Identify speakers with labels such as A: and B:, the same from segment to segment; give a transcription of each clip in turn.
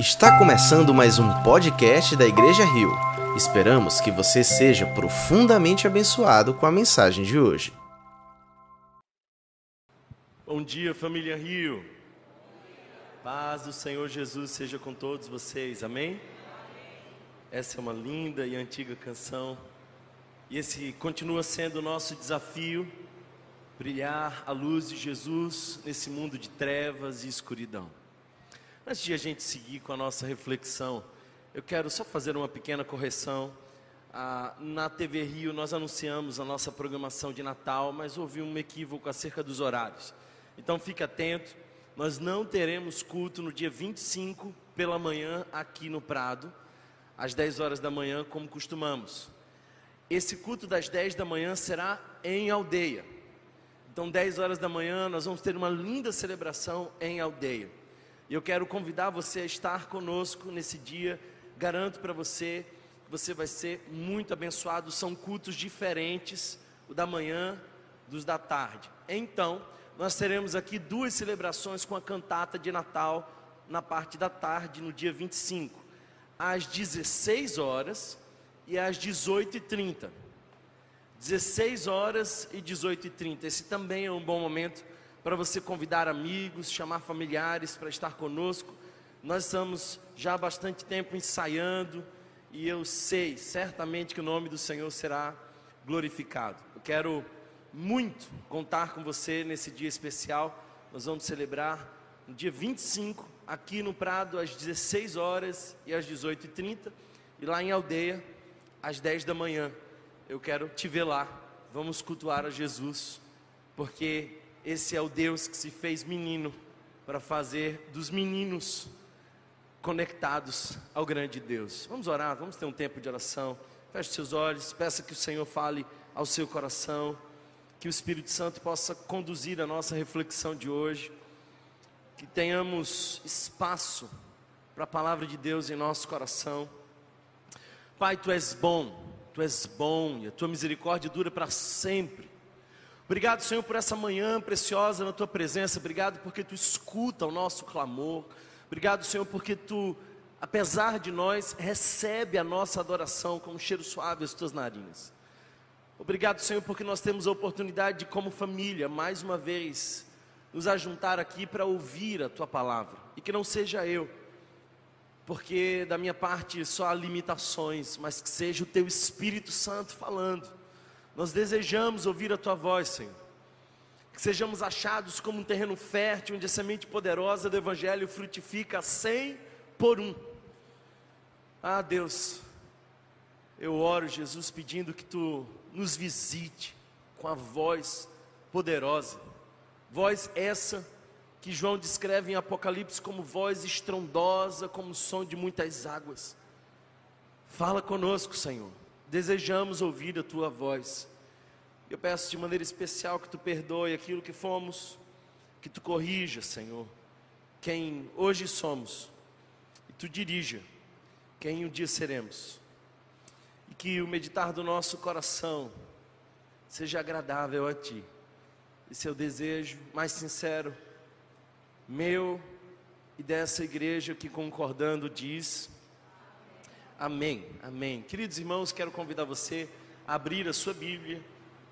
A: Está começando mais um podcast da Igreja Rio. Esperamos que você seja profundamente abençoado com a mensagem de hoje.
B: Bom dia, família Rio. Paz do Senhor Jesus seja com todos vocês, amém? Essa é uma linda e antiga canção, e esse continua sendo o nosso desafio brilhar a luz de Jesus nesse mundo de trevas e escuridão. Antes de a gente seguir com a nossa reflexão, eu quero só fazer uma pequena correção. Ah, na TV Rio nós anunciamos a nossa programação de Natal, mas houve um equívoco acerca dos horários. Então fique atento, nós não teremos culto no dia 25 pela manhã aqui no Prado, às 10 horas da manhã, como costumamos. Esse culto das 10 da manhã será em aldeia. Então, 10 horas da manhã, nós vamos ter uma linda celebração em aldeia. E eu quero convidar você a estar conosco nesse dia. Garanto para você que você vai ser muito abençoado. São cultos diferentes, o da manhã, dos da tarde. Então, nós teremos aqui duas celebrações com a cantata de Natal na parte da tarde, no dia 25, às 16 horas e às 18h30. 16 horas e 18h30. Esse também é um bom momento para você convidar amigos, chamar familiares para estar conosco. Nós estamos já há bastante tempo ensaiando e eu sei certamente que o nome do Senhor será glorificado. Eu quero muito contar com você nesse dia especial. Nós vamos celebrar no dia 25, aqui no Prado, às 16 horas e às 18h30, e lá em Aldeia, às 10 da manhã. Eu quero te ver lá. Vamos cultuar a Jesus, porque esse é o Deus que se fez menino para fazer dos meninos conectados ao grande Deus. Vamos orar, vamos ter um tempo de oração. Feche seus olhos, peça que o Senhor fale ao seu coração, que o Espírito Santo possa conduzir a nossa reflexão de hoje, que tenhamos espaço para a palavra de Deus em nosso coração. Pai, tu és bom, tu és bom e a tua misericórdia dura para sempre. Obrigado, Senhor, por essa manhã preciosa na tua presença. Obrigado porque tu escuta o nosso clamor. Obrigado, Senhor, porque tu, apesar de nós, recebe a nossa adoração com um cheiro suave às tuas narinas. Obrigado, Senhor, porque nós temos a oportunidade de, como família, mais uma vez, nos ajuntar aqui para ouvir a tua palavra. E que não seja eu, porque da minha parte só há limitações, mas que seja o teu Espírito Santo falando nós desejamos ouvir a tua voz, Senhor. Que sejamos achados como um terreno fértil, onde a semente poderosa do Evangelho frutifica cem por um. Ah, Deus, eu oro, Jesus, pedindo que tu nos visite com a voz poderosa, voz essa que João descreve em Apocalipse como voz estrondosa, como som de muitas águas. Fala conosco, Senhor. Desejamos ouvir a tua voz. Eu peço de maneira especial que tu perdoe aquilo que fomos, que tu corrija, Senhor, quem hoje somos, e tu dirija quem um dia seremos, e que o meditar do nosso coração seja agradável a ti. Esse é o desejo mais sincero, meu e dessa igreja que concordando diz. Amém, amém. Queridos irmãos, quero convidar você a abrir a sua Bíblia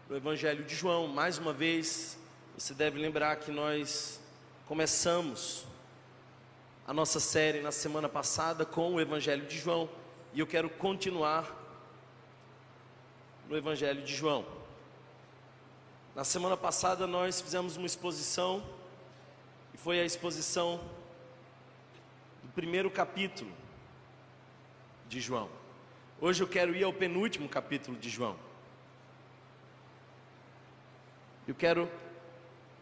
B: no Evangelho de João. Mais uma vez, você deve lembrar que nós começamos a nossa série na semana passada com o Evangelho de João e eu quero continuar no Evangelho de João. Na semana passada nós fizemos uma exposição e foi a exposição do primeiro capítulo de João. Hoje eu quero ir ao penúltimo capítulo de João. Eu quero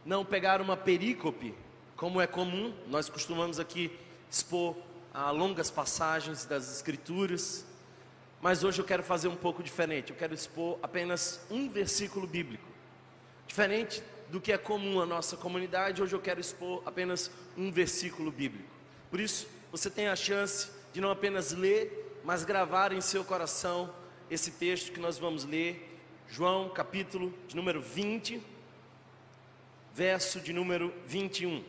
B: não pegar uma perícope, como é comum, nós costumamos aqui expor a longas passagens das Escrituras, mas hoje eu quero fazer um pouco diferente. Eu quero expor apenas um versículo bíblico, diferente do que é comum à nossa comunidade. Hoje eu quero expor apenas um versículo bíblico. Por isso, você tem a chance de não apenas ler, mas gravar em seu coração esse texto que nós vamos ler, João, capítulo de número 20 verso de número 21.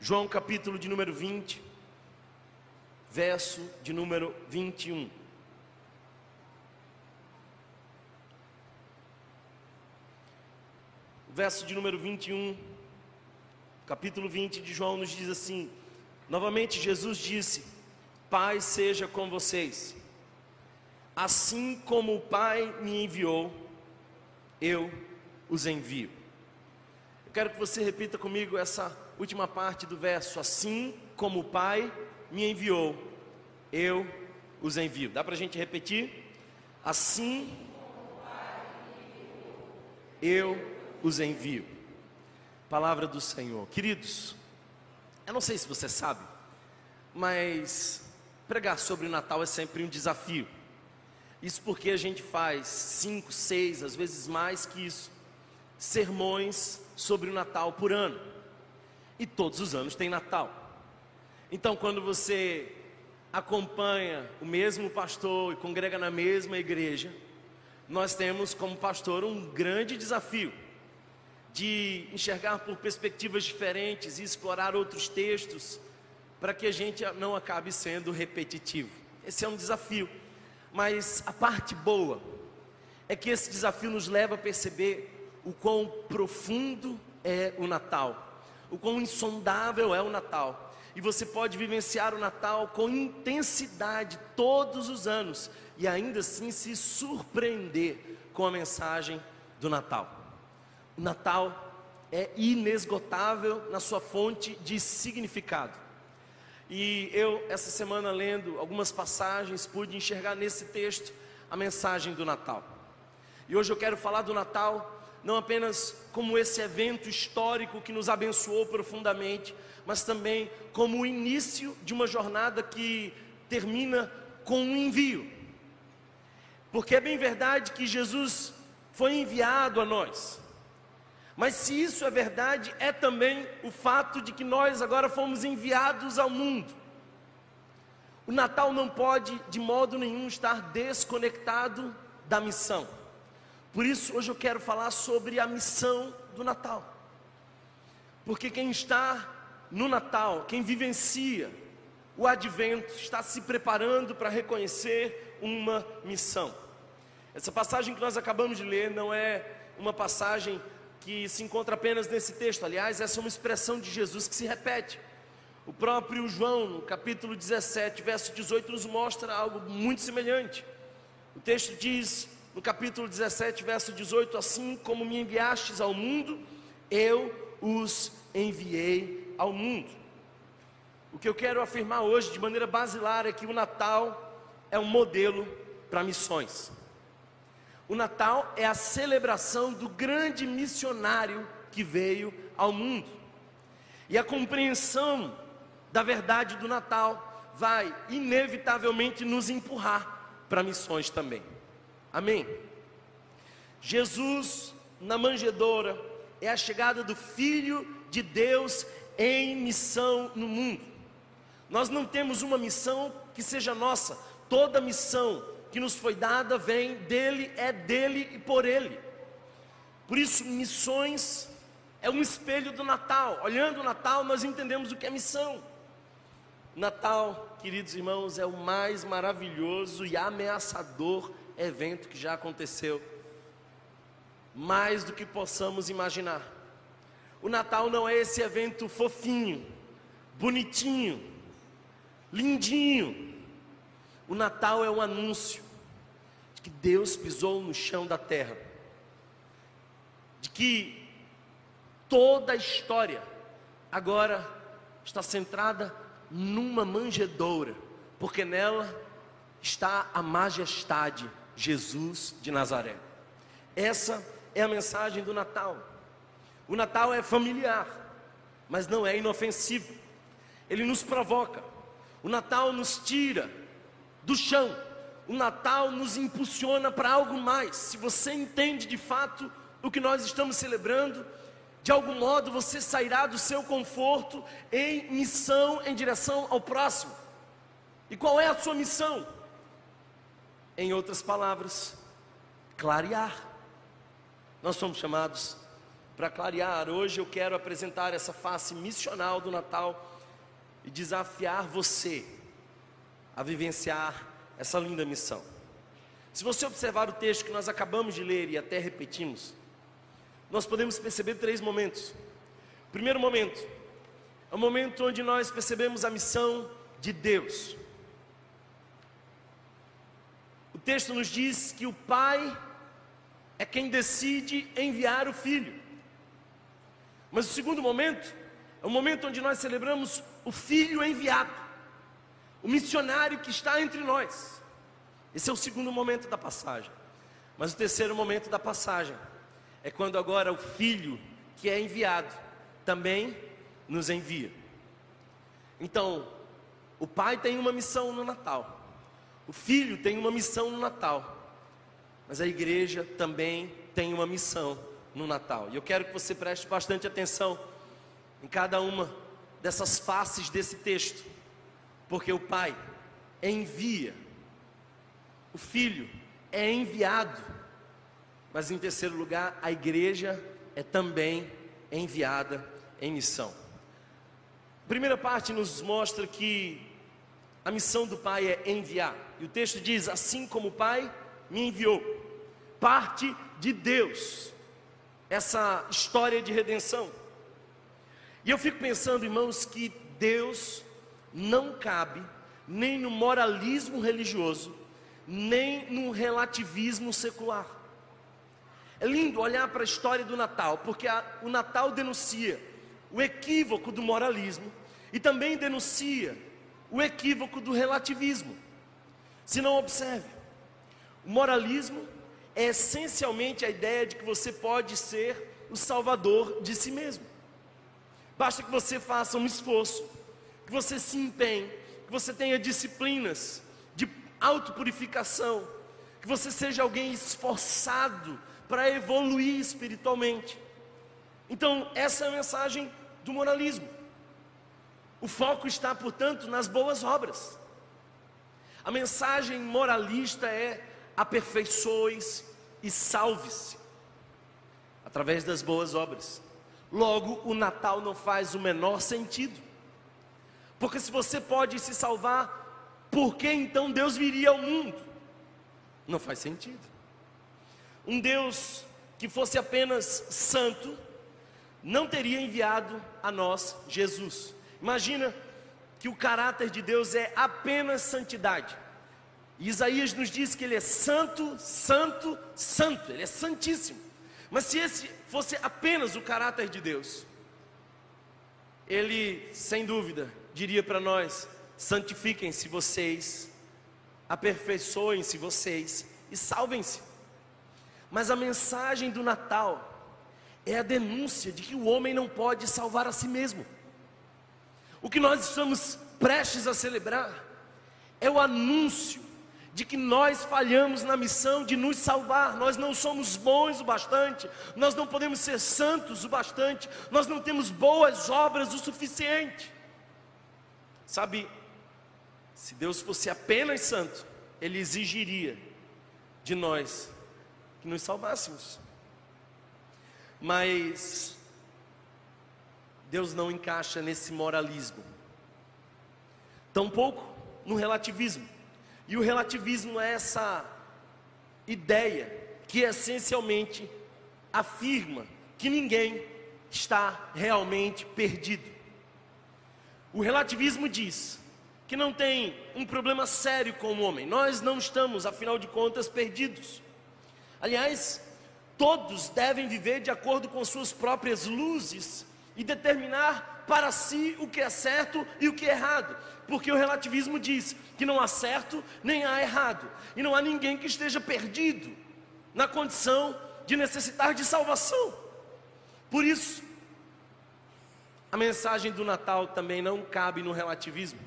B: João capítulo de número 20, verso de número 21. verso de número 21, capítulo 20 de João, nos diz assim: Novamente Jesus disse: Pai seja com vocês, assim como o Pai me enviou, eu os envio. Eu quero que você repita comigo essa última parte do verso: Assim como o Pai me enviou, eu os envio. Dá para a gente repetir? Assim eu os envio. Palavra do Senhor. Queridos, eu não sei se você sabe, mas pregar sobre o Natal é sempre um desafio. Isso porque a gente faz cinco, seis, às vezes mais que isso, sermões sobre o Natal por ano. E todos os anos tem Natal. Então, quando você acompanha o mesmo pastor e congrega na mesma igreja, nós temos como pastor um grande desafio de enxergar por perspectivas diferentes e explorar outros textos, para que a gente não acabe sendo repetitivo. Esse é um desafio, mas a parte boa é que esse desafio nos leva a perceber o quão profundo é o Natal, o quão insondável é o Natal. E você pode vivenciar o Natal com intensidade todos os anos e ainda assim se surpreender com a mensagem do Natal. O Natal é inesgotável na sua fonte de significado. E eu, essa semana, lendo algumas passagens, pude enxergar nesse texto a mensagem do Natal. E hoje eu quero falar do Natal não apenas como esse evento histórico que nos abençoou profundamente, mas também como o início de uma jornada que termina com um envio. Porque é bem verdade que Jesus foi enviado a nós. Mas se isso é verdade, é também o fato de que nós agora fomos enviados ao mundo. O Natal não pode, de modo nenhum, estar desconectado da missão. Por isso, hoje eu quero falar sobre a missão do Natal. Porque quem está no Natal, quem vivencia o advento, está se preparando para reconhecer uma missão. Essa passagem que nós acabamos de ler não é uma passagem que se encontra apenas nesse texto. Aliás, essa é uma expressão de Jesus que se repete. O próprio João, no capítulo 17, verso 18, nos mostra algo muito semelhante. O texto diz, no capítulo 17, verso 18: Assim como me enviastes ao mundo, eu os enviei ao mundo. O que eu quero afirmar hoje, de maneira basilar, é que o Natal é um modelo para missões. O Natal é a celebração do grande missionário que veio ao mundo. E a compreensão da verdade do Natal vai inevitavelmente nos empurrar para missões também. Amém? Jesus na manjedoura é a chegada do Filho de Deus em missão no mundo. Nós não temos uma missão que seja nossa, toda missão que nos foi dada vem dele, é dele e por ele. Por isso, missões é um espelho do Natal. Olhando o Natal, nós entendemos o que é missão. Natal, queridos irmãos, é o mais maravilhoso e ameaçador evento que já aconteceu. Mais do que possamos imaginar. O Natal não é esse evento fofinho, bonitinho, lindinho. O Natal é um anúncio que Deus pisou no chão da terra, de que toda a história agora está centrada numa manjedoura, porque nela está a majestade, Jesus de Nazaré. Essa é a mensagem do Natal. O Natal é familiar, mas não é inofensivo. Ele nos provoca. O Natal nos tira do chão o Natal nos impulsiona para algo mais. Se você entende de fato o que nós estamos celebrando, de algum modo você sairá do seu conforto em missão em direção ao próximo. E qual é a sua missão? Em outras palavras, clarear. Nós somos chamados para clarear. Hoje eu quero apresentar essa face missional do Natal e desafiar você a vivenciar essa linda missão. Se você observar o texto que nós acabamos de ler e até repetimos, nós podemos perceber três momentos. Primeiro momento é o momento onde nós percebemos a missão de Deus. O texto nos diz que o Pai é quem decide enviar o Filho. Mas o segundo momento é o momento onde nós celebramos o Filho enviado, o missionário que está entre nós. Esse é o segundo momento da passagem. Mas o terceiro momento da passagem é quando agora o Filho que é enviado também nos envia. Então, o Pai tem uma missão no Natal, o Filho tem uma missão no Natal, mas a igreja também tem uma missão no Natal. E eu quero que você preste bastante atenção em cada uma dessas faces desse texto, porque o Pai envia, o Filho é enviado, mas em terceiro lugar, a igreja é também enviada em missão. A primeira parte nos mostra que a missão do Pai é enviar, e o texto diz: Assim como o Pai me enviou, parte de Deus essa história de redenção. E eu fico pensando, irmãos, que Deus não cabe nem no moralismo religioso, nem no relativismo secular. É lindo olhar para a história do Natal, porque a, o Natal denuncia o equívoco do moralismo e também denuncia o equívoco do relativismo. Se não observe, o moralismo é essencialmente a ideia de que você pode ser o salvador de si mesmo. Basta que você faça um esforço, que você se empenhe, que você tenha disciplinas de autopurificação, que você seja alguém esforçado para evoluir espiritualmente. Então, essa é a mensagem do moralismo. O foco está, portanto, nas boas obras. A mensagem moralista é aperfeiçoes e salve-se através das boas obras. Logo, o Natal não faz o menor sentido. Porque se você pode se salvar, por que então Deus viria ao mundo? Não faz sentido. Um Deus que fosse apenas santo, não teria enviado a nós Jesus. Imagina que o caráter de Deus é apenas santidade. E Isaías nos diz que ele é santo, santo, santo, ele é santíssimo. Mas se esse fosse apenas o caráter de Deus, ele, sem dúvida, diria para nós: santifiquem-se vocês, aperfeiçoem-se vocês e salvem-se. Mas a mensagem do Natal é a denúncia de que o homem não pode salvar a si mesmo. O que nós estamos prestes a celebrar é o anúncio de que nós falhamos na missão de nos salvar, nós não somos bons o bastante, nós não podemos ser santos o bastante, nós não temos boas obras o suficiente. Sabe, se Deus fosse apenas santo, Ele exigiria de nós que nos salvássemos. Mas Deus não encaixa nesse moralismo, tampouco no relativismo. E o relativismo é essa ideia que essencialmente afirma que ninguém está realmente perdido. O relativismo diz que não tem um problema sério com o homem, nós não estamos, afinal de contas, perdidos. Aliás, todos devem viver de acordo com suas próprias luzes e determinar para si o que é certo e o que é errado, porque o relativismo diz que não há certo nem há errado, e não há ninguém que esteja perdido na condição de necessitar de salvação. Por isso, a mensagem do Natal também não cabe no relativismo,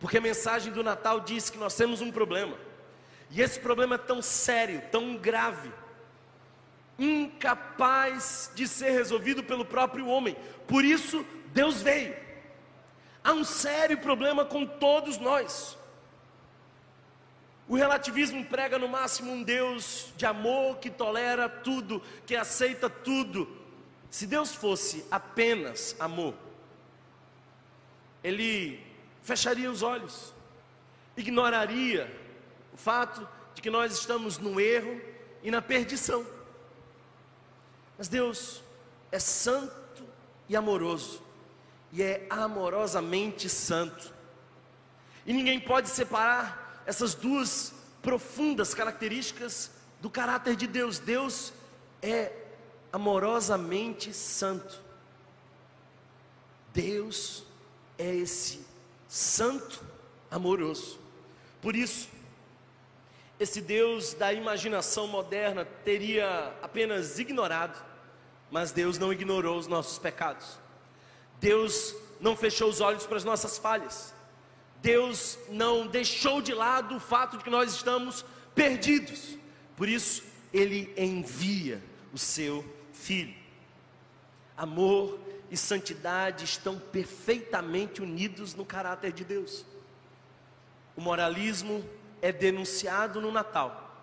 B: porque a mensagem do Natal diz que nós temos um problema, e esse problema é tão sério, tão grave, incapaz de ser resolvido pelo próprio homem. Por isso, Deus veio. Há um sério problema com todos nós. O relativismo prega no máximo um Deus de amor que tolera tudo, que aceita tudo. Se Deus fosse apenas amor, Ele fecharia os olhos, ignoraria o fato de que nós estamos no erro e na perdição. Mas Deus é santo e amoroso, e é amorosamente santo. E ninguém pode separar essas duas profundas características do caráter de Deus. Deus é amorosamente santo. Deus é esse santo amoroso. Por isso, esse Deus da imaginação moderna teria apenas ignorado, mas Deus não ignorou os nossos pecados. Deus não fechou os olhos para as nossas falhas. Deus não deixou de lado o fato de que nós estamos perdidos. Por isso, Ele envia o seu Filho. Amor e santidade estão perfeitamente unidos no caráter de Deus. O moralismo é denunciado no Natal,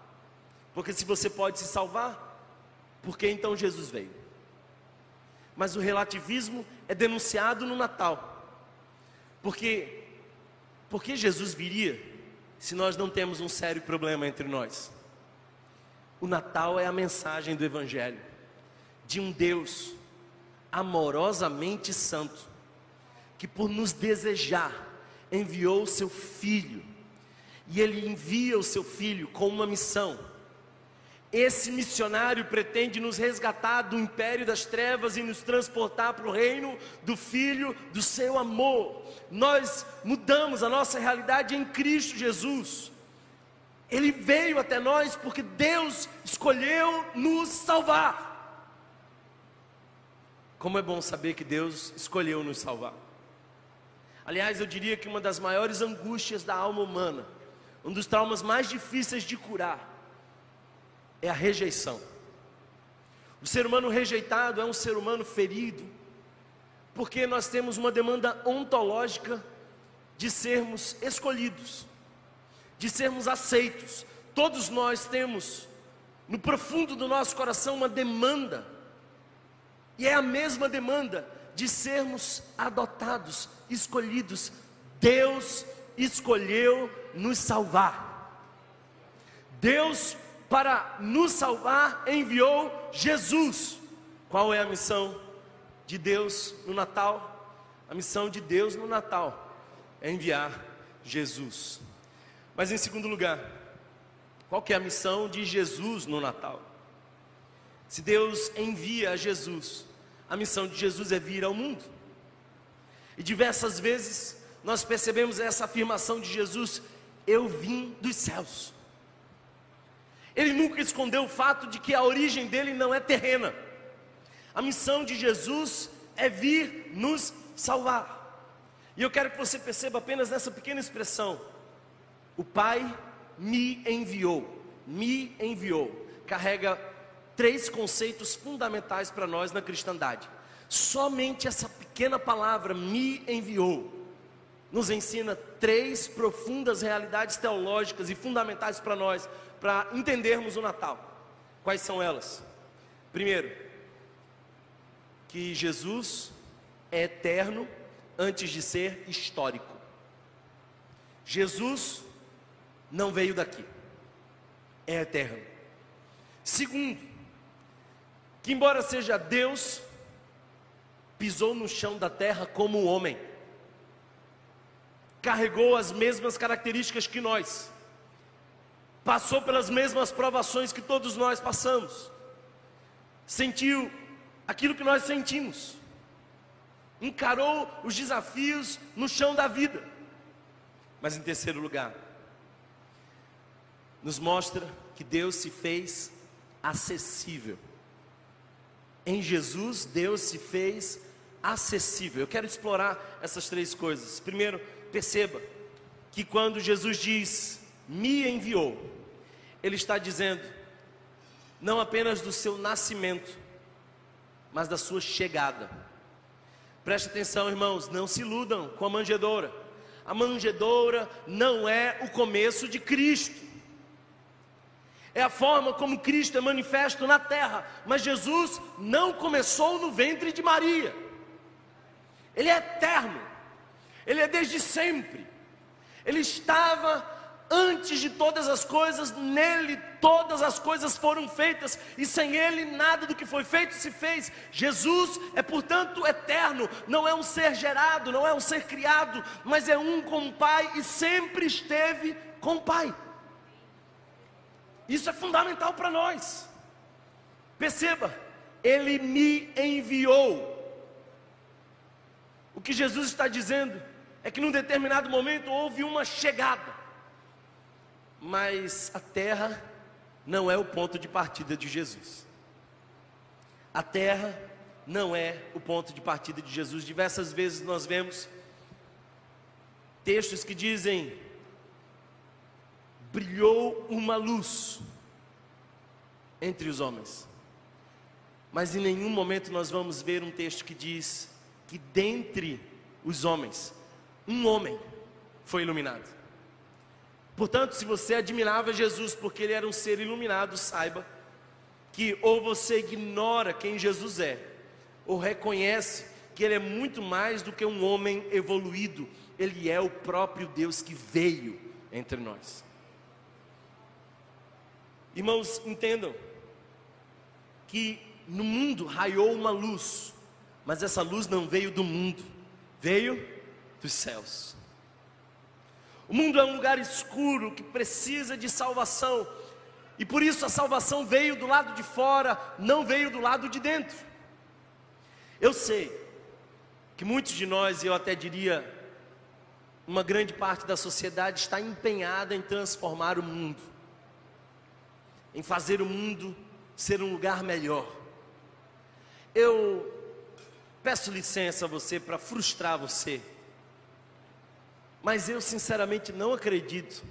B: porque se você pode se salvar, por que então Jesus veio? Mas o relativismo é denunciado no Natal, porque porque Jesus viria se nós não temos um sério problema entre nós? O Natal é a mensagem do Evangelho de um Deus amorosamente santo, que por nos desejar enviou o seu filho, e ele envia o seu filho com uma missão. Esse missionário pretende nos resgatar do império das trevas e nos transportar para o reino do Filho do seu amor. Nós mudamos a nossa realidade em Cristo Jesus. Ele veio até nós porque Deus escolheu nos salvar. Como é bom saber que Deus escolheu nos salvar. Aliás, eu diria que uma das maiores angústias da alma humana, um dos traumas mais difíceis de curar, é a rejeição. O ser humano rejeitado é um ser humano ferido, porque nós temos uma demanda ontológica de sermos escolhidos, de sermos aceitos. Todos nós temos no profundo do nosso coração uma demanda e é a mesma demanda de sermos adotados, escolhidos. Deus escolheu nos salvar. Deus, para nos salvar, enviou Jesus. Qual é a missão de Deus no Natal? A missão de Deus no Natal é enviar Jesus. Mas em segundo lugar, qual que é a missão de Jesus no Natal? Se Deus envia Jesus, a missão de Jesus é vir ao mundo. E diversas vezes nós percebemos essa afirmação de Jesus: Eu vim dos céus. Ele nunca escondeu o fato de que a origem dele não é terrena. A missão de Jesus é vir nos salvar. E eu quero que você perceba apenas nessa pequena expressão: O Pai me enviou, me enviou. Carrega três conceitos fundamentais para nós na cristandade. Somente essa pequena palavra, me enviou, nos ensina três profundas realidades teológicas e fundamentais para nós, para entendermos o Natal. Quais são elas? Primeiro, que Jesus é eterno antes de ser histórico. Jesus não veio daqui, é eterno. Segundo, que, embora seja Deus, pisou no chão da terra como um homem, carregou as mesmas características que nós, passou pelas mesmas provações que todos nós passamos, sentiu aquilo que nós sentimos, encarou os desafios no chão da vida, mas em terceiro lugar, nos mostra que Deus se fez acessível. Em Jesus, Deus se fez acessível. Eu quero explorar essas três coisas. Primeiro, perceba que quando Jesus diz, me enviou, Ele está dizendo, não apenas do seu nascimento, mas da sua chegada. Preste atenção, irmãos, não se iludam com a manjedoura. A manjedoura não é o começo de Cristo é a forma como Cristo é manifesto na terra, mas Jesus não começou no ventre de Maria, Ele é eterno, Ele é desde sempre, Ele estava antes de todas as coisas, nele todas as coisas foram feitas, e sem ele nada do que foi feito se fez. Jesus é, portanto, eterno, não é um ser gerado, não é um ser criado, mas é um com o Pai e sempre esteve com o Pai. Isso é fundamental para nós. Perceba, ele me enviou. O que Jesus está dizendo é que num determinado momento houve uma chegada mas a terra não é o ponto de partida de Jesus. A terra não é o ponto de partida de Jesus. Diversas vezes nós vemos textos que dizem: brilhou uma luz entre os homens. Mas em nenhum momento nós vamos ver um texto que diz que dentre os homens, um homem foi iluminado. Portanto, se você admirava Jesus porque ele era um ser iluminado, saiba que ou você ignora quem Jesus é, ou reconhece que ele é muito mais do que um homem evoluído, ele é o próprio Deus que veio entre nós. Irmãos, entendam que no mundo raiou uma luz, mas essa luz não veio do mundo, veio dos céus. O mundo é um lugar escuro que precisa de salvação, e por isso a salvação veio do lado de fora, não veio do lado de dentro. Eu sei que muitos de nós, e eu até diria, uma grande parte da sociedade está empenhada em transformar o mundo, em fazer o mundo ser um lugar melhor. Eu peço licença a você para frustrar você. Mas eu sinceramente não acredito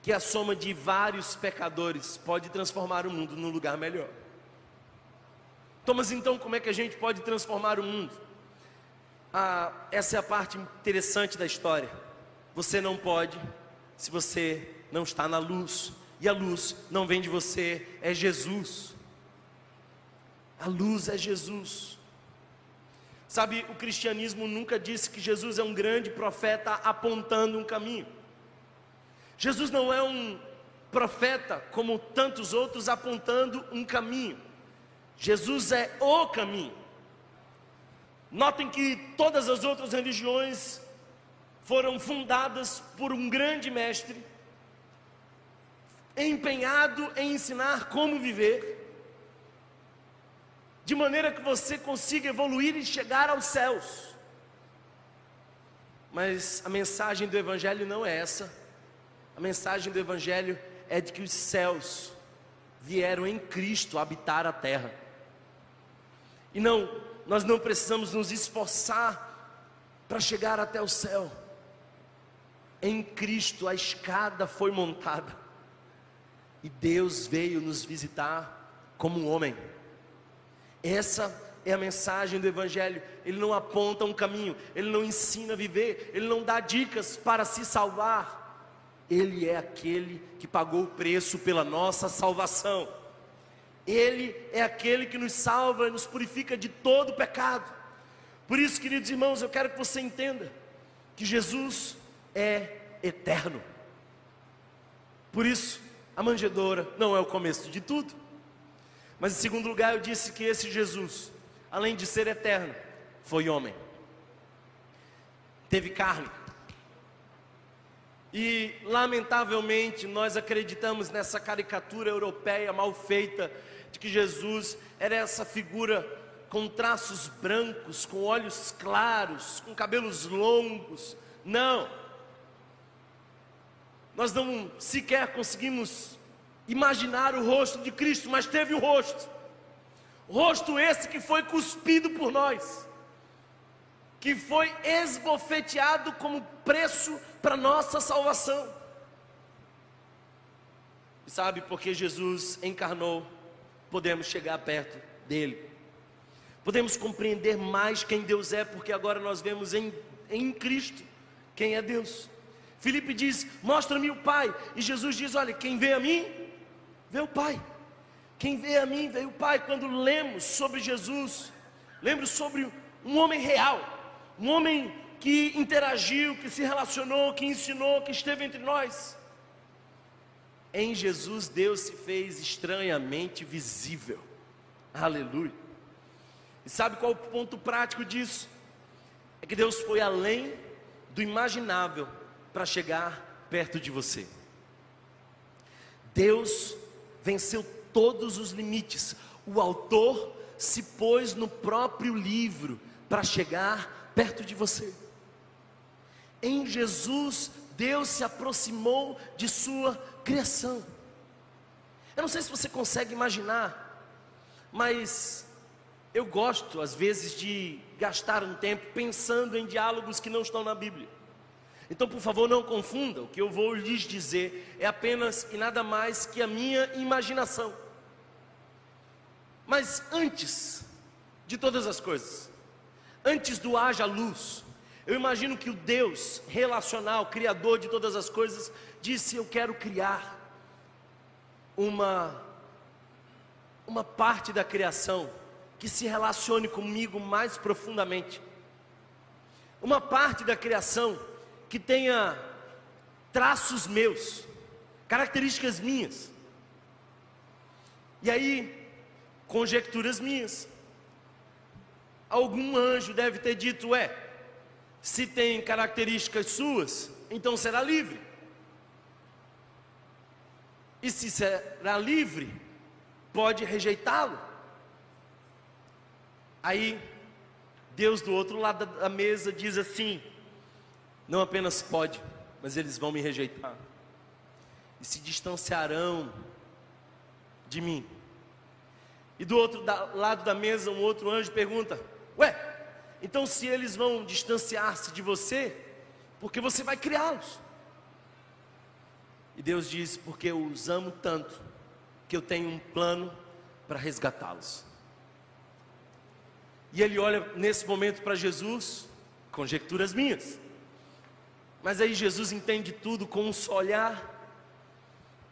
B: que a soma de vários pecadores pode transformar o mundo num lugar melhor. Thomas, então, como é que a gente pode transformar o mundo? Ah, essa é a parte interessante da história. Você não pode se você não está na luz, e a luz não vem de você, é Jesus. A luz é Jesus. Sabe, o cristianismo nunca disse que Jesus é um grande profeta apontando um caminho. Jesus não é um profeta como tantos outros apontando um caminho. Jesus é o caminho. Notem que todas as outras religiões foram fundadas por um grande mestre, empenhado em ensinar como viver de maneira que você consiga evoluir e chegar aos céus. Mas a mensagem do Evangelho não é essa. A mensagem do Evangelho é de que os céus vieram em Cristo habitar a terra. E não, nós não precisamos nos esforçar para chegar até o céu. Em Cristo a escada foi montada. E Deus veio nos visitar como um homem. Essa é a mensagem do Evangelho. Ele não aponta um caminho, ele não ensina a viver, ele não dá dicas para se salvar. Ele é aquele que pagou o preço pela nossa salvação. Ele é aquele que nos salva e nos purifica de todo pecado. Por isso, queridos irmãos, eu quero que você entenda que Jesus é eterno. Por isso, a manjedoura não é o começo de tudo. Mas em segundo lugar, eu disse que esse Jesus, além de ser eterno, foi homem. Teve carne. E, lamentavelmente, nós acreditamos nessa caricatura europeia mal feita de que Jesus era essa figura com traços brancos, com olhos claros, com cabelos longos. Não. Nós não sequer conseguimos imaginar o rosto de Cristo, mas teve o rosto. Rosto esse que foi cuspido por nós, que foi esbofeteado como preço para nossa salvação. E sabe, porque Jesus encarnou, podemos chegar perto dele. Podemos compreender mais quem Deus é, porque agora nós vemos em, em Cristo quem é Deus. Filipe diz: Mostra-me o Pai. E Jesus diz: Olha, quem vê a mim, vê o Pai. Quem vê a mim, vê o Pai. Quando lemos sobre Jesus, lembro sobre um homem real, um homem que interagiu, que se relacionou, que ensinou, que esteve entre nós. Em Jesus, Deus se fez estranhamente visível. Aleluia. E sabe qual o ponto prático disso? É que Deus foi além do imaginável para chegar perto de você. Deus venceu todos os limites. O autor se pôs no próprio livro para chegar perto de você. Em Jesus, Deus se aproximou de sua criação. Eu não sei se você consegue imaginar, mas eu gosto às vezes de gastar um tempo pensando em diálogos que não estão na Bíblia. Então, por favor, não confunda, o que eu vou lhes dizer é apenas e nada mais que a minha imaginação. Mas antes de todas as coisas, antes do haja luz, eu imagino que o Deus relacional, criador de todas as coisas, disse: Eu quero criar uma, uma parte da criação que se relacione comigo mais profundamente. Uma parte da criação que tenha traços meus, características minhas. E aí, conjecturas minhas. Algum anjo deve ter dito: é, se tem características suas, então será livre. E se será livre, pode rejeitá-lo. Aí, Deus do outro lado da mesa diz assim: não apenas pode, mas eles vão me rejeitar e se distanciarão de mim. E do outro lado da mesa, um outro anjo pergunta: Ué, então se eles vão distanciar-se de você, porque você vai criá-los? E Deus diz: Porque eu os amo tanto, que eu tenho um plano para resgatá-los. E ele olha nesse momento para Jesus, conjecturas minhas. Mas aí Jesus entende tudo com um só olhar.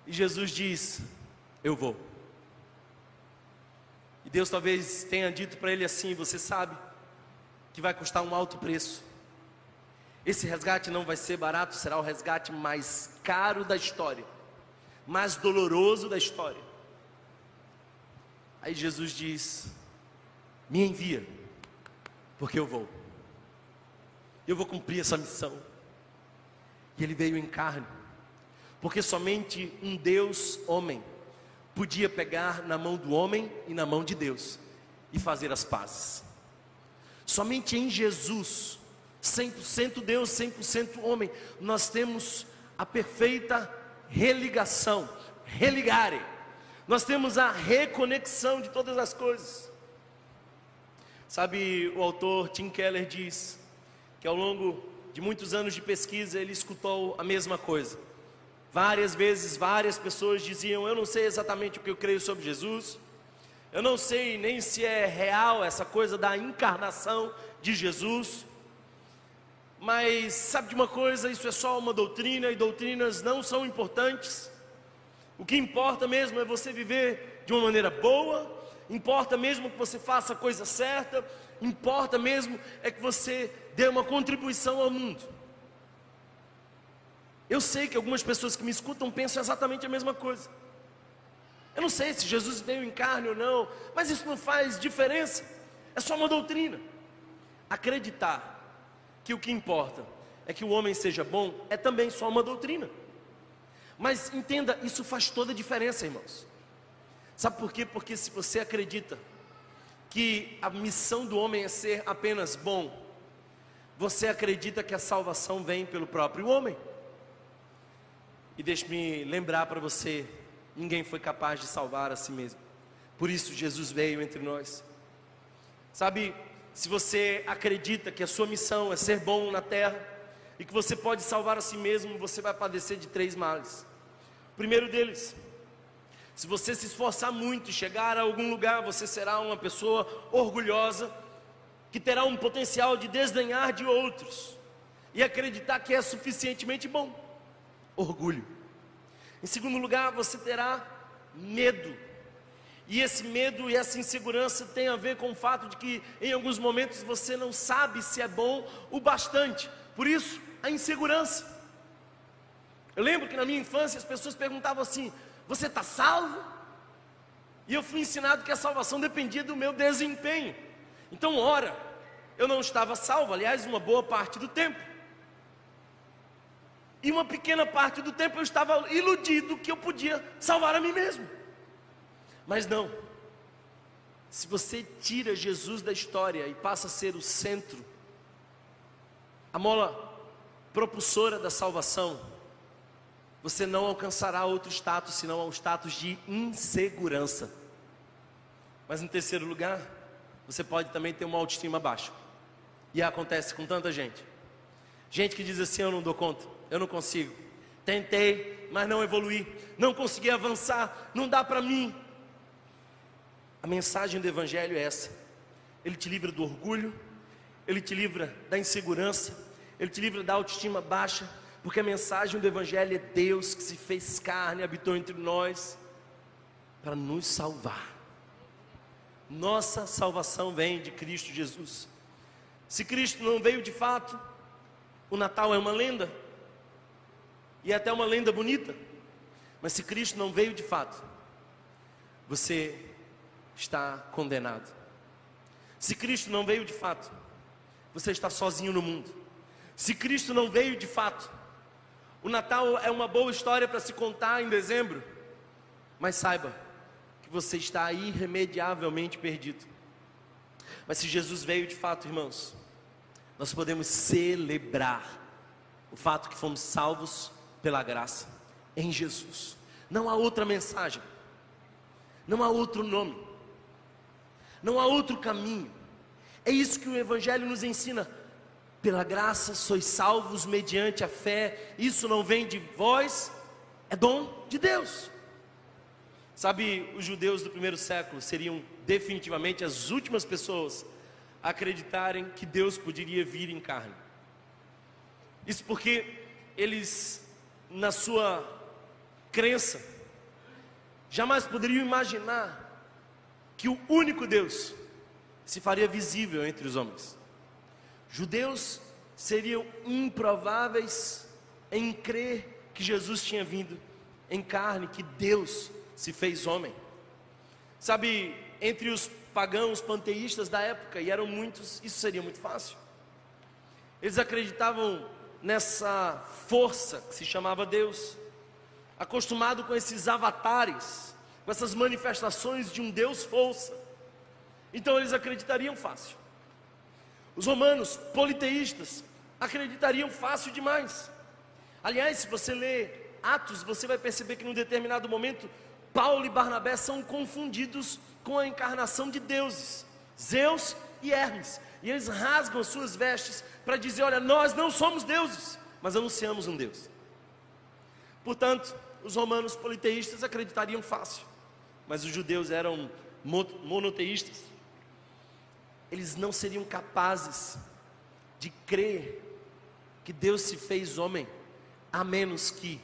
B: E Jesus diz: Eu vou. E Deus talvez tenha dito para ele assim: Você sabe que vai custar um alto preço. Esse resgate não vai ser barato, será o resgate mais caro da história, mais doloroso da história. Aí Jesus diz: Me envia, porque eu vou. Eu vou cumprir essa missão. E ele veio em carne, porque somente um Deus homem podia pegar na mão do homem e na mão de Deus e fazer as pazes. Somente em Jesus, 100% Deus, 100% homem, nós temos a perfeita religação, religare. Nós temos a reconexão de todas as coisas. Sabe, o autor Tim Keller diz que ao longo de muitos anos de pesquisa, ele escutou a mesma coisa. Várias vezes, várias pessoas diziam: Eu não sei exatamente o que eu creio sobre Jesus, eu não sei nem se é real essa coisa da encarnação de Jesus, mas sabe de uma coisa? Isso é só uma doutrina e doutrinas não são importantes. O que importa mesmo é você viver de uma maneira boa, importa mesmo que você faça a coisa certa, importa mesmo é que você dê uma contribuição ao mundo. Eu sei que algumas pessoas que me escutam pensam exatamente a mesma coisa. Eu não sei se Jesus veio em carne ou não, mas isso não faz diferença. É só uma doutrina. Acreditar que o que importa é que o homem seja bom é também só uma doutrina. Mas entenda, isso faz toda a diferença, irmãos. Sabe por quê? Porque se você acredita que a missão do homem é ser apenas bom, você acredita que a salvação vem pelo próprio homem? E deixe-me lembrar para você: ninguém foi capaz de salvar a si mesmo. Por isso Jesus veio entre nós. Sabe, se você acredita que a sua missão é ser bom na terra e que você pode salvar a si mesmo, você vai padecer de três males. O primeiro deles, se você se esforçar muito e chegar a algum lugar, você será uma pessoa orgulhosa que terá um potencial de desdenhar de outros e acreditar que é suficientemente bom. Orgulho. Em segundo lugar, você terá medo. E esse medo e essa insegurança tem a ver com o fato de que em alguns momentos você não sabe se é bom o bastante. Por isso, a insegurança. Eu lembro que na minha infância as pessoas perguntavam assim: Você está salvo? E eu fui ensinado que a salvação dependia do meu desempenho. Então, ora, eu não estava salvo, aliás, uma boa parte do tempo. E uma pequena parte do tempo eu estava iludido que eu podia salvar a mim mesmo. Mas não. Se você tira Jesus da história e passa a ser o centro, a mola propulsora da salvação, você não alcançará outro status senão o status de insegurança. Mas em terceiro lugar, você pode também ter uma autoestima baixa. E acontece com tanta gente. Gente que diz assim: Eu não dou conta, eu não consigo. Tentei, mas não evoluí. Não consegui avançar, não dá para mim. A mensagem do Evangelho é essa: ele te livra do orgulho, ele te livra da insegurança, ele te livra da autoestima baixa, porque a mensagem do Evangelho é Deus que se fez carne, habitou entre nós, para nos salvar. Nossa salvação vem de Cristo Jesus. Se Cristo não veio de fato, o Natal é uma lenda, e é até uma lenda bonita, mas se Cristo não veio de fato, você está condenado. Se Cristo não veio de fato, você está sozinho no mundo. Se Cristo não veio de fato, o Natal é uma boa história para se contar em dezembro, mas saiba que você está irremediavelmente perdido. Mas se Jesus veio de fato, irmãos, nós podemos celebrar o fato que fomos salvos pela graça em Jesus. Não há outra mensagem, não há outro nome não há outro caminho. É isso que o Evangelho nos ensina. Pela graça sois salvos mediante a fé, isso não vem de vós, é dom de Deus. Sabe, os judeus do primeiro século seriam definitivamente as últimas pessoas a acreditarem que Deus poderia vir em carne. Isso porque eles, na sua crença, jamais poderiam imaginar que o único Deus se faria visível entre os homens. Judeus seriam improváveis em crer que Jesus tinha vindo em carne, que Deus se fez homem. Sabe, entre os pagãos panteístas da época, e eram muitos, isso seria muito fácil. Eles acreditavam nessa força que se chamava Deus, acostumado com esses avatares, com essas manifestações de um Deus força. Então eles acreditariam fácil. Os romanos politeístas acreditariam fácil demais. Aliás, se você lê Atos, você vai perceber que num determinado momento Paulo e Barnabé são confundidos com a encarnação de deuses, Zeus e Hermes. E eles rasgam as suas vestes para dizer: Olha, nós não somos deuses, mas anunciamos um Deus. Portanto, os romanos politeístas acreditariam fácil mas os judeus eram monoteístas, eles não seriam capazes de crer que Deus se fez homem, a menos que,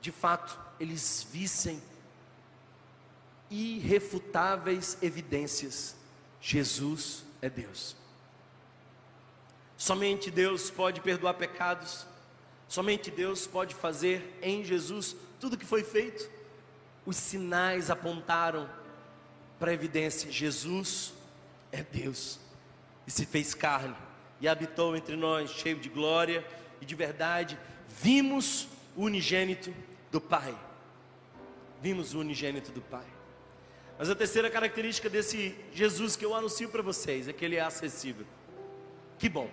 B: de fato, eles vissem irrefutáveis evidências: Jesus é Deus. Somente Deus pode perdoar pecados, somente Deus pode fazer em Jesus tudo o que foi feito. Os sinais apontaram para a evidência: Jesus é Deus e se fez carne e habitou entre nós, cheio de glória e de verdade. Vimos o unigênito do Pai. Vimos o unigênito do Pai. Mas a terceira característica desse Jesus que eu anuncio para vocês é que ele é acessível. Que bom.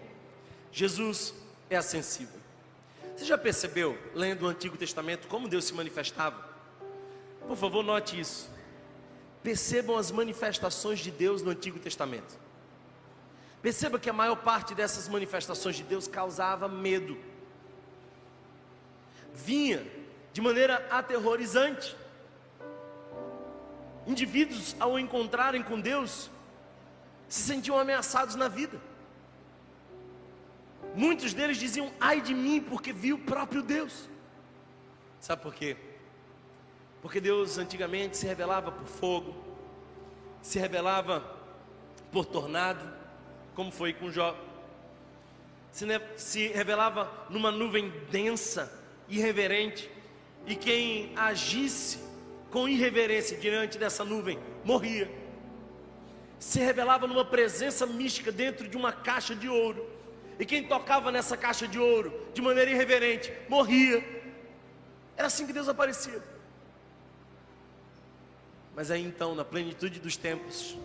B: Jesus é acessível. Você já percebeu, lendo o Antigo Testamento, como Deus se manifestava? Por favor, note isso. Percebam as manifestações de Deus no Antigo Testamento. Perceba que a maior parte dessas manifestações de Deus causava medo. Vinha de maneira aterrorizante. Indivíduos, ao encontrarem com Deus, se sentiam ameaçados na vida. Muitos deles diziam: ai de mim, porque vi o próprio Deus. Sabe por quê? Porque Deus antigamente se revelava por fogo, se revelava por tornado, como foi com Jó. Se, revelava numa nuvem densa, irreverente, e quem agisse com irreverência diante dessa nuvem morria. Se revelava numa presença mística dentro de uma caixa de ouro. E quem tocava nessa caixa de ouro de maneira irreverente morria. Era assim que Deus aparecia. Mas aí então, na plenitude dos tempos,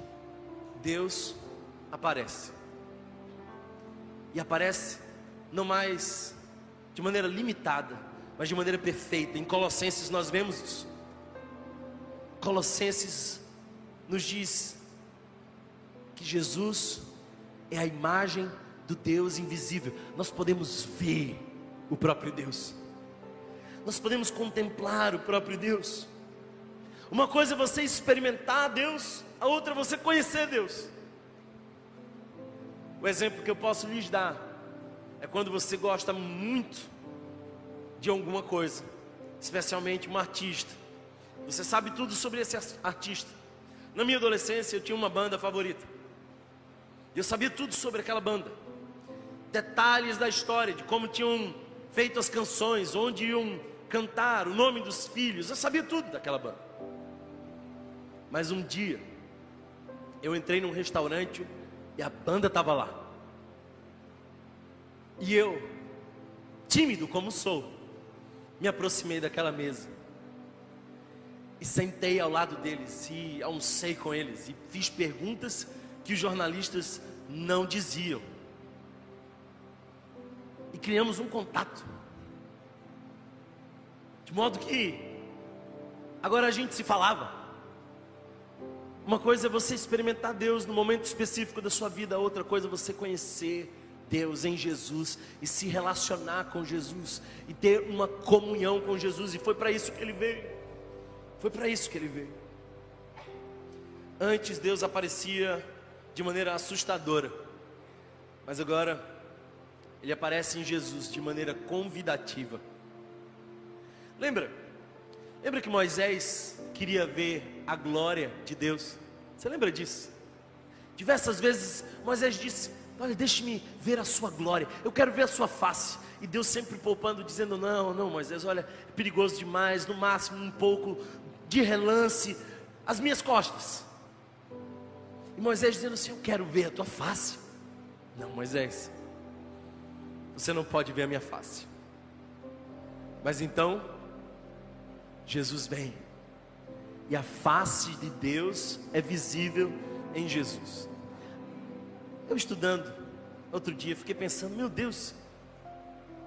B: Deus aparece. E aparece não mais de maneira limitada, mas de maneira perfeita. Em Colossenses nós vemos isso. Colossenses nos diz que Jesus é a imagem do Deus invisível. Nós podemos ver o próprio Deus. Nós podemos contemplar o próprio Deus. Uma coisa é você experimentar Deus, a outra é você conhecer Deus. O exemplo que eu posso lhes dar é quando você gosta muito de alguma coisa, especialmente um artista. Você sabe tudo sobre esse artista. Na minha adolescência eu tinha uma banda favorita. Eu sabia tudo sobre aquela banda. Detalhes da história, de como tinham feito as canções, onde iam cantar, o nome dos filhos. Eu sabia tudo daquela banda. Mas um dia, eu entrei num restaurante e a banda estava lá. E eu, tímido como sou, me aproximei daquela mesa. E sentei ao lado deles e almocei com eles e fiz perguntas que os jornalistas não diziam. E criamos um contato. De modo que agora a gente se falava. Uma coisa é você experimentar Deus no momento específico da sua vida, outra coisa é você conhecer Deus em Jesus e se relacionar com Jesus e ter uma comunhão com Jesus, e foi para isso que ele veio. Foi para isso que ele veio. Antes Deus aparecia de maneira assustadora, mas agora ele aparece em Jesus de maneira convidativa. Lembra? Lembra que Moisés queria ver a glória de Deus? Você lembra disso? Diversas vezes Moisés disse: Olha, deixe-me ver a sua glória, eu quero ver a sua face. E Deus sempre poupando, dizendo: Não, não, Moisés, olha, é perigoso demais, no máximo um pouco de relance, as minhas costas. E Moisés dizendo assim: Eu quero ver a tua face. Não, Moisés, você não pode ver a minha face. Mas então, Jesus vem e a face de Deus é visível em Jesus. Eu estudando outro dia, fiquei pensando, meu Deus,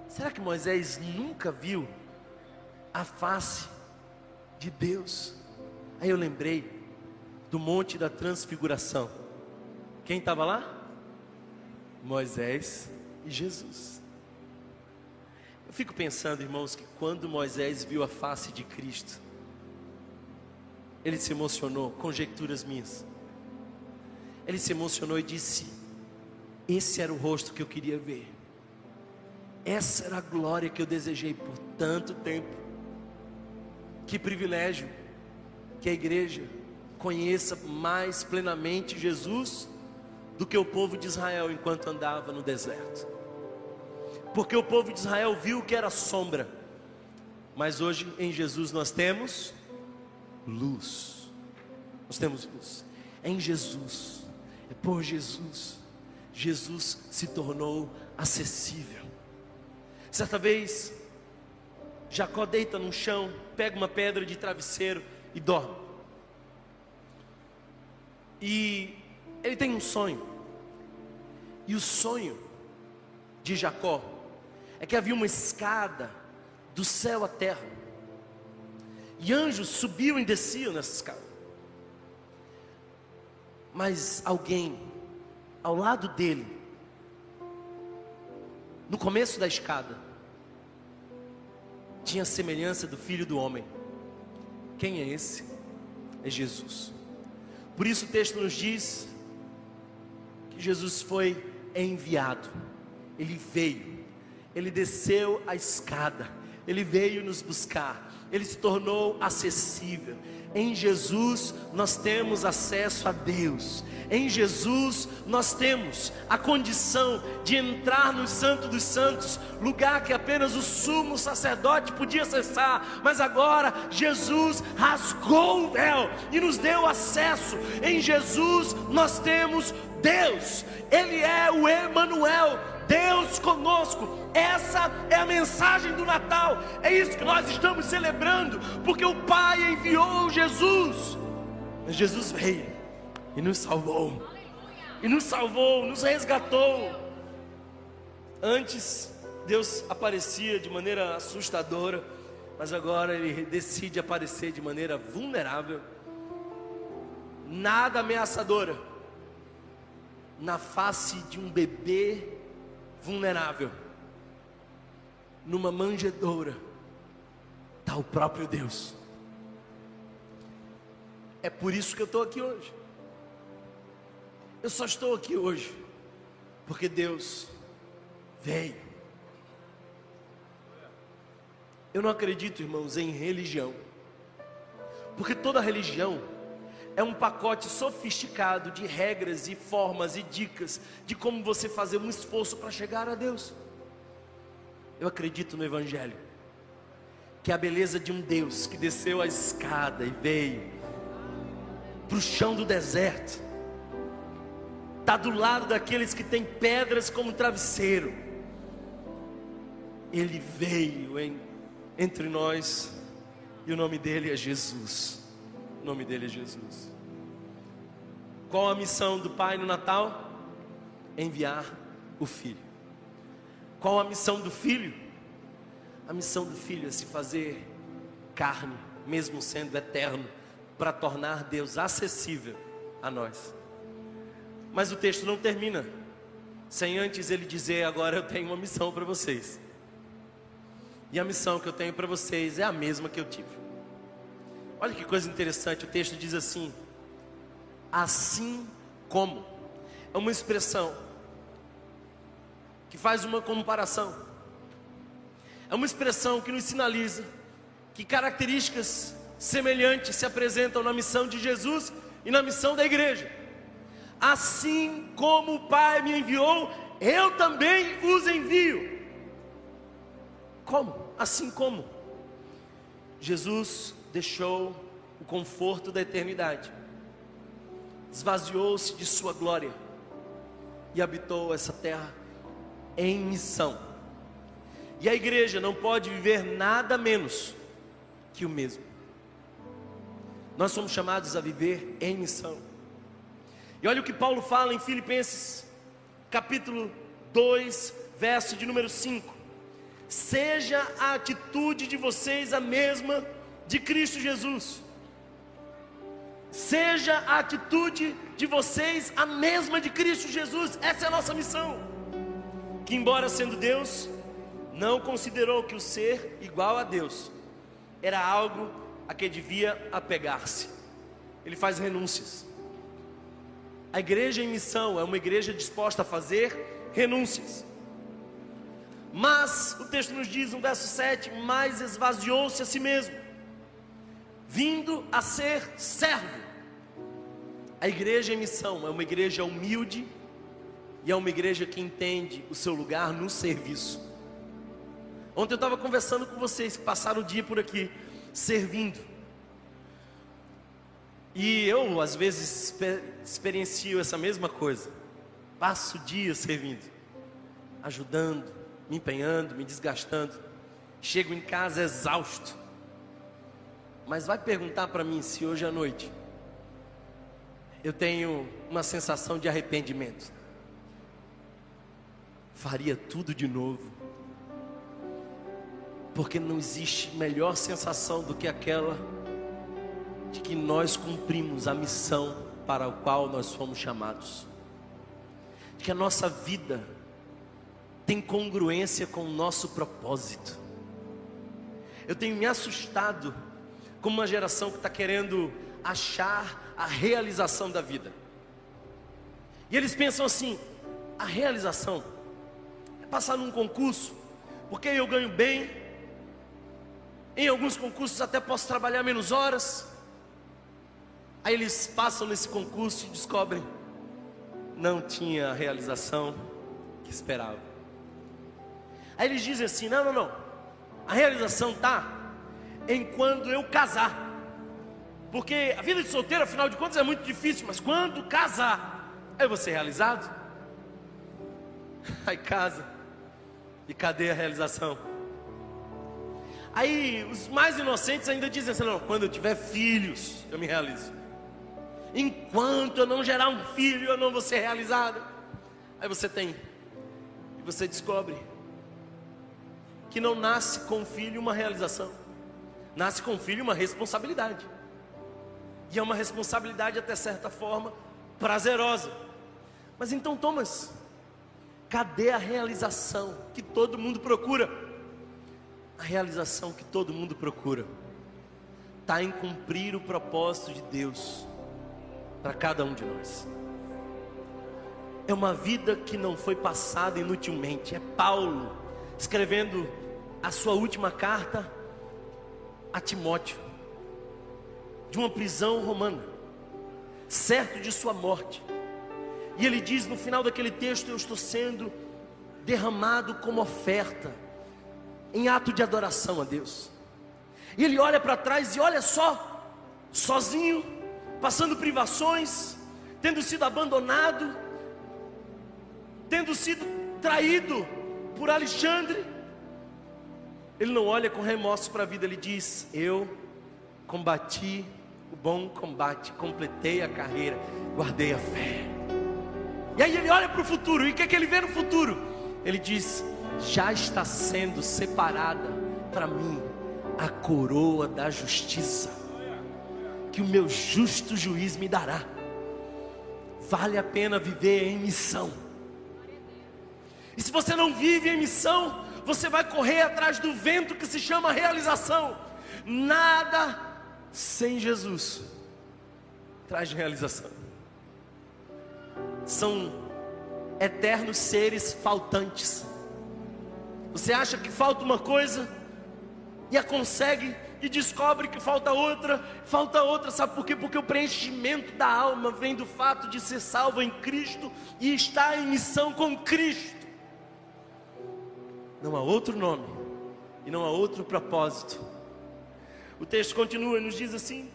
B: será que Moisés nunca viu a face de Deus? Aí eu lembrei do Monte da Transfiguração. Quem estava lá? Moisés e Jesus. Eu fico pensando, irmãos, que quando Moisés viu a face de Cristo, ele se emocionou, conjecturas minhas. Ele se emocionou e disse: Esse era o rosto que eu queria ver. Essa era a glória que eu desejei por tanto tempo. Que privilégio que a igreja conheça mais plenamente Jesus do que o povo de Israel enquanto andava no deserto. Porque o povo de Israel viu que era sombra, mas hoje em Jesus nós temos luz. Nós temos luz. É em Jesus. É por Jesus. Jesus se tornou acessível. Certa vez, Jacó deita no chão, pega uma pedra de travesseiro e dorme. E ele tem um sonho. E o sonho de Jacó é que havia uma escada do céu à terra e anjos subiam e desciam nessa escada. Mas alguém ao lado dele, no começo da escada, tinha a semelhança do filho do homem. Quem é esse? É Jesus. Por isso o texto nos diz que Jesus foi enviado, ele veio, ele desceu a escada, ele veio nos buscar, ele se tornou acessível. Em Jesus nós temos acesso a Deus. Em Jesus nós temos a condição de entrar no Santo dos Santos, lugar que apenas o sumo sacerdote podia acessar, mas agora Jesus rasgou o véu e nos deu acesso. Em Jesus nós temos Deus, Ele é o Emanuel, Deus conosco. Essa é a mensagem do Natal. É isso que nós estamos celebrando, porque o Pai enviou Jesus. Mas Jesus veio e nos salvou. E nos salvou, nos resgatou. Antes Deus aparecia de maneira assustadora, mas agora ele decide aparecer de maneira vulnerável, nada ameaçadora, na face de um bebê vulnerável, numa manjedoura, está o próprio Deus. É por isso que eu estou aqui hoje. Eu só estou aqui hoje porque Deus veio. Eu não acredito, irmãos, em religião, porque toda religião é um pacote sofisticado de regras e formas e dicas de como você fazer um esforço para chegar a Deus. Eu acredito no Evangelho, que é a beleza de um Deus que desceu a escada e veio para o chão do deserto está do lado daqueles que têm pedras como travesseiro. Ele veio em, entre nós e o nome dele é Jesus. O nome dele é Jesus. Qual a missão do Pai no Natal? Enviar o Filho. Qual a missão do Filho? A missão do Filho é se fazer carne, mesmo sendo eterno, para tornar Deus acessível a nós. Mas o texto não termina sem antes ele dizer: agora eu tenho uma missão para vocês. E a missão que eu tenho para vocês é a mesma que eu tive. Olha que coisa interessante, o texto diz assim: assim como. É uma expressão que faz uma comparação. É uma expressão que nos sinaliza que características semelhantes se apresentam na missão de Jesus e na missão da igreja assim como o Pai me enviou, eu também os envio. Como? Assim como? Jesus deixou o conforto da eternidade, esvaziou-se de sua glória e habitou essa terra em missão. E a igreja não pode viver nada menos que o mesmo. Nós somos chamados a viver em missão. E olha o que Paulo fala em Filipenses, capítulo 2, verso de número 5. Seja a atitude de vocês a mesma de Cristo Jesus. Seja a atitude de vocês a mesma de Cristo Jesus. Essa é a nossa missão. Que embora sendo Deus, não considerou que o ser igual a Deus era algo a que devia apegar-se. Ele faz renúncias. A igreja em missão é uma igreja disposta a fazer renúncias. Mas o texto nos diz no verso 7: mais esvaziou-se a si mesmo, vindo a ser servo. A igreja em missão é uma igreja humilde e é uma igreja que entende o seu lugar no serviço. Ontem eu estava conversando com vocês que passaram o dia por aqui, servindo. E eu, às vezes, experiencio essa mesma coisa. Passo dias servindo, ajudando, me empenhando, me desgastando. Chego em casa exausto. Mas vai perguntar para mim se hoje à noite eu tenho uma sensação de arrependimento. Faria tudo de novo. Porque não existe melhor sensação do que aquela de que nós cumprimos a missão para a qual nós fomos chamados, de que a nossa vida tem congruência com o nosso propósito. Eu tenho me assustado com uma geração que está querendo achar a realização da vida. E eles pensam assim: a realização passar num concurso, porque eu ganho bem, Em alguns concursos até posso trabalhar menos horas. Aí eles passam nesse concurso e descobrem não tinha a realização que esperava. Aí eles dizem assim: não, não, não. A realização está em quando eu casar. Porque a vida de solteiro, afinal de contas, é muito difícil, mas quando casar, aí você realizado. Aí casa. E cadê a realização? Aí os mais inocentes ainda dizem assim: não, quando eu tiver filhos, eu me realizo. Enquanto eu não gerar um filho, eu não vou ser realizado. Aí você tem, e você descobre que não nasce com o filho uma realização, nasce com o filho uma responsabilidade. E é uma responsabilidade até certa forma prazerosa. Mas então, Thomas, cadê a realização que todo mundo procura? A realização que todo mundo procura está em cumprir o propósito de Deus para cada um de nós. É uma vida que não foi passada inutilmente. É Paulo escrevendo a sua última carta a Timóteo, de uma prisão romana, certo de sua morte. E ele diz no final daquele texto: Eu estou sendo derramado como oferta, em ato de adoração a Deus. E ele olha para trás e olha só, sozinho, passando privações, tendo sido abandonado, tendo sido traído por Alexandre. Ele não olha com remorso para a vida, ele diz: Eu combati o bom combate, completei a carreira, guardei a fé. E aí ele olha para o futuro, e o que, é que ele vê no futuro? Ele diz: Já está sendo separada para mim a coroa da justiça que o meu justo juiz me dará. Vale a pena viver em missão. E se você não vive em missão, você vai correr atrás do vento que se chama realização. Nada sem Jesus traz realização. São eternos seres faltantes. Você acha que falta uma coisa e a consegue e descobre que falta outra, falta outra, sabe por quê? Porque o preenchimento da alma vem do fato de ser salvo em Cristo e estar em missão com Cristo. Não há outro nome e não há outro propósito. O texto continua e nos diz assim: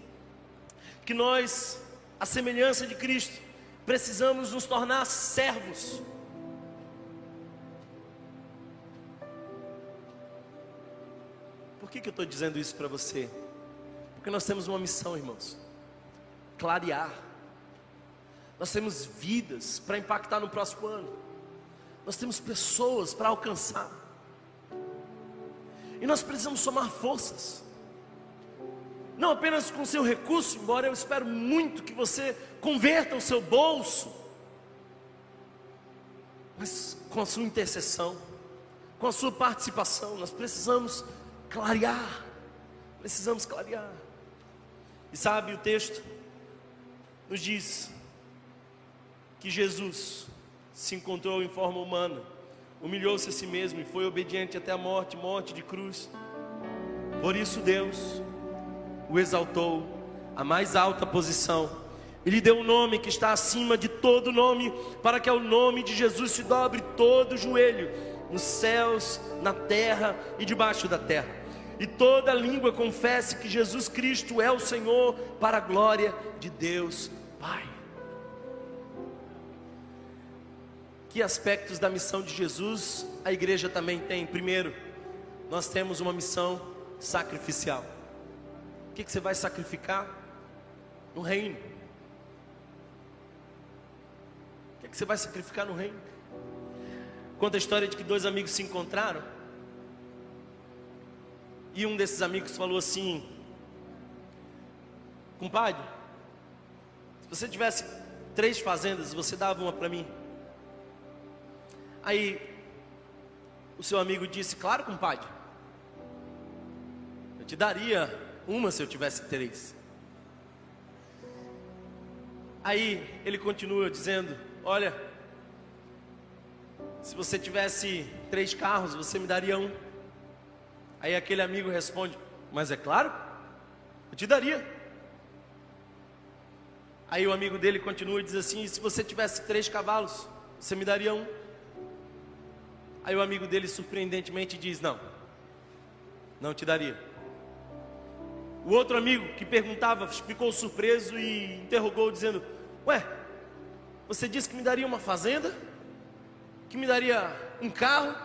B: que nós, a semelhança de Cristo, precisamos nos tornar servos Por que, que eu estou dizendo isso para você? Porque nós temos uma missão, irmãos: clarear. Nós temos vidas para impactar no próximo ano. Nós temos pessoas para alcançar. E nós precisamos somar forças. Não apenas com seu recurso, embora eu espero muito que você converta o seu bolso, mas com a sua intercessão, com a sua participação, nós precisamos clarear. Precisamos clarear. E sabe, o texto nos diz que Jesus se encontrou em forma humana, humilhou-se a si mesmo e foi obediente até a morte morte de cruz. Por isso, Deus o exaltou à mais alta posição e lhe deu um nome que está acima de todo nome, para que ao nome de Jesus se dobre todo o joelho, nos céus, na terra e debaixo da terra e toda língua confesse que Jesus Cristo é o Senhor, para a glória de Deus Pai. Que aspectos da missão de Jesus a igreja também tem? Primeiro, nós temos uma missão sacrificial. Que, que você vai sacrificar? No reino. O que, que você vai sacrificar no reino? Conta a história de que dois amigos se encontraram e um desses amigos falou assim: Compadre, se você tivesse três fazendas, você dava uma para mim. Aí o seu amigo disse: Claro, compadre, eu te daria uma se eu tivesse três. Aí ele continua dizendo: Olha, se você tivesse três carros, você me daria um. Aí aquele amigo responde: Mas é claro, eu te daria. Aí o amigo dele continua e diz assim: se você tivesse três cavalos, você me daria um. Aí o amigo dele surpreendentemente diz: não, não te daria. O outro amigo que perguntava ficou surpreso e interrogou, dizendo: Ué, você disse que me daria uma fazenda, que me daria um carro,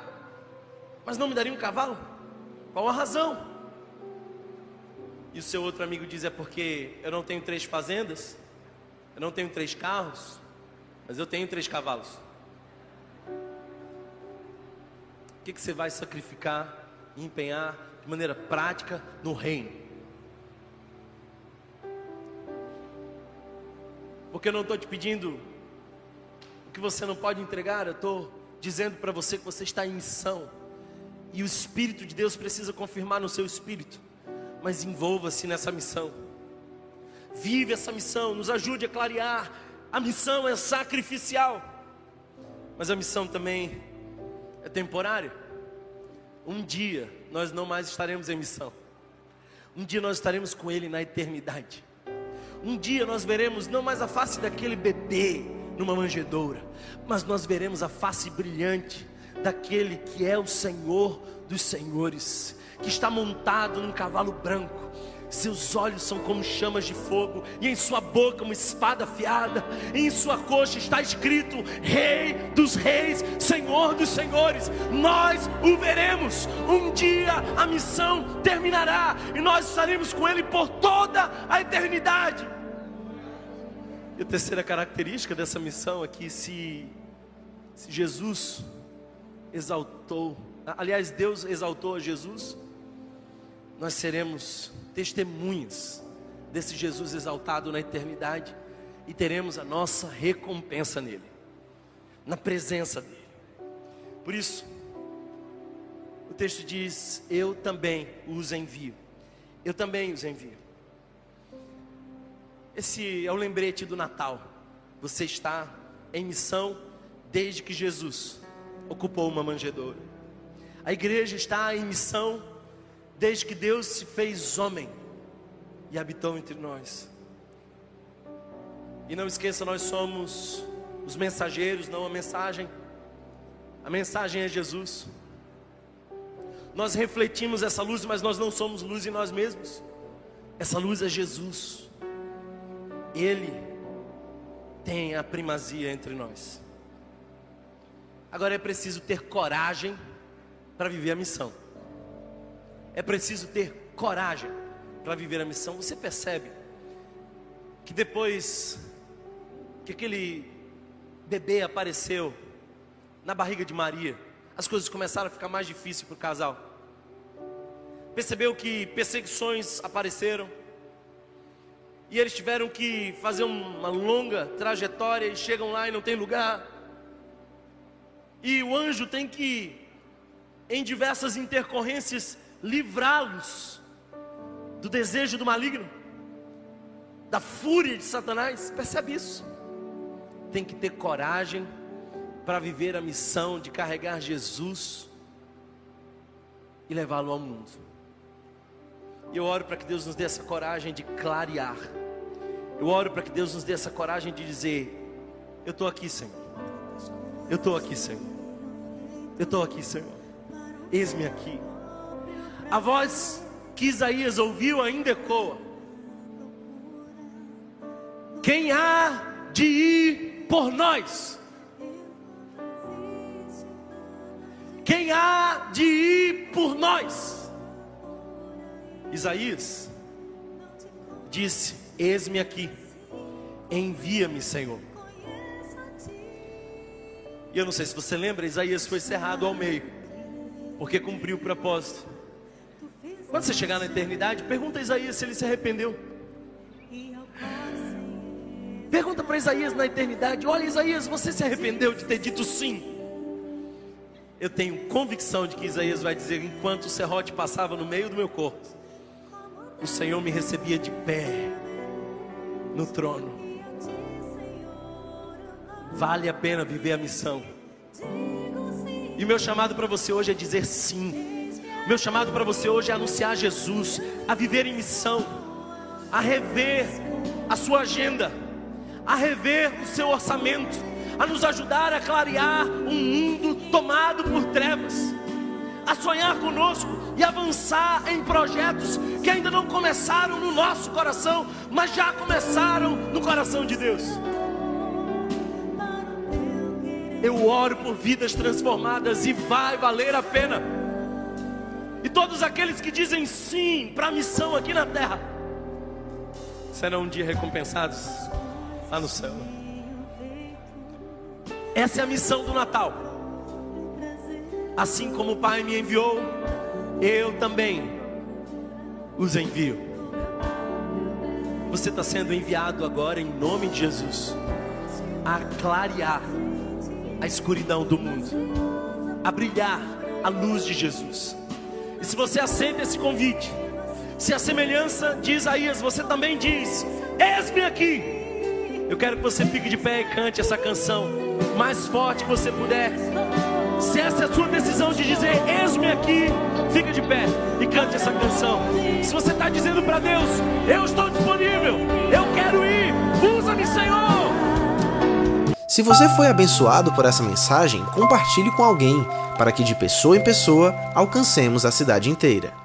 B: mas não me daria um cavalo? Qual a razão? E o seu outro amigo diz: É porque eu não tenho três fazendas, eu não tenho três carros, mas eu tenho três cavalos. O que, que você vai sacrificar e empenhar de maneira prática no reino? Porque eu não estou te pedindo o que você não pode entregar, eu estou dizendo para você que você está em missão. E o Espírito de Deus precisa confirmar no seu espírito mas envolva-se nessa missão. Vive essa missão, nos ajude a clarear. A missão é sacrificial, mas a missão também é temporária. Um dia nós não mais estaremos em missão. Um dia nós estaremos com Ele na eternidade. Um dia nós veremos não mais a face daquele bebê numa manjedoura, mas nós veremos a face brilhante daquele que é o Senhor dos Senhores que está montado num cavalo branco. Seus olhos são como chamas de fogo, e em sua boca uma espada afiada, em sua coxa está escrito: Rei dos Reis, Senhor dos Senhores. Nós o veremos. Um dia a missão terminará, e nós estaremos com Ele por toda a eternidade. E a terceira característica dessa missão é que se, se Jesus exaltou, aliás, Deus exaltou a Jesus, nós seremos testemunhas desse Jesus exaltado na eternidade e teremos a nossa recompensa nele, na presença dele. Por isso, o texto diz: Eu também os envio. Eu também os envio. Esse é o lembrete do Natal. Você está em missão desde que Jesus ocupou uma manjedoura. A igreja está em missão desde que Deus se fez homem e habitou entre nós. E não esqueça, nós somos os mensageiros, não a mensagem. A mensagem é Jesus. Nós refletimos essa luz, mas nós não somos luz em nós mesmos. Essa luz é Jesus. Ele tem a primazia entre nós. Agora é preciso ter coragem para viver a missão. É preciso ter coragem para viver a missão. Você percebe que depois que aquele bebê apareceu na barriga de Maria, as coisas começaram a ficar mais difíceis para o casal. Percebeu que perseguições apareceram e eles tiveram que fazer uma longa trajetória e chegam lá e não tem lugar. E o anjo tem que, em diversas intercorrências, livrá-los do desejo do maligno, da fúria de Satanás. Percebe isso? Tem que ter coragem para viver a missão de carregar Jesus e levá-lo ao mundo. E eu oro para que Deus nos dê essa coragem de clarear. Eu oro para que Deus nos dê essa coragem de dizer: Eu estou aqui, Senhor. Eu estou aqui, Senhor. Eu estou aqui, Senhor. Eis-me aqui. A voz que Isaías ouviu ainda ecoa. Quem há de ir por nós? Quem há de ir por nós? Isaías disse: Eis-me aqui, envia-me, Senhor. E eu não sei se você lembra, Isaías foi cerrado ao meio, porque cumpriu o propósito. Quando você chegar na eternidade, pergunta a Isaías se ele se arrependeu. Pergunta para Isaías na eternidade: Olha, Isaías, você se arrependeu de ter dito sim? Eu tenho convicção de que Isaías vai dizer: Enquanto o serrote passava no meio do meu corpo, o Senhor me recebia de pé no trono. Vale a pena viver a missão. E o meu chamado para você hoje é dizer sim Meu chamado para você hoje é anunciar Jesus, a viver em missão, a rever a sua agenda, a rever o seu orçamento, a nos ajudar a clarear um mundo tomado por trevas, a sonhar conosco e avançar em projetos que ainda não começaram no nosso coração, mas já começaram no coração de Deus. Eu oro por vidas transformadas e vai valer a pena. E todos aqueles que dizem sim para a missão aqui na terra serão um dia recompensados lá no céu. Essa é a missão do Natal. Assim como o Pai me enviou, eu também os envio. Você está sendo enviado agora em nome de Jesus a clarear a escuridão do mundo, a brilhar a luz de Jesus. E se você aceita esse convite, se a semelhança de Isaías você também diz: Eis-me aqui. Eu quero que você fique de pé e cante essa canção mais forte que você puder. Se essa é a sua decisão de dizer, eis-me aqui, fica de pé e cante essa canção. Se você está dizendo para Deus, eu estou disponível, eu quero ir, usa-me, Senhor.
A: Se você foi abençoado por essa mensagem, compartilhe com alguém, para que de pessoa em pessoa alcancemos a cidade inteira.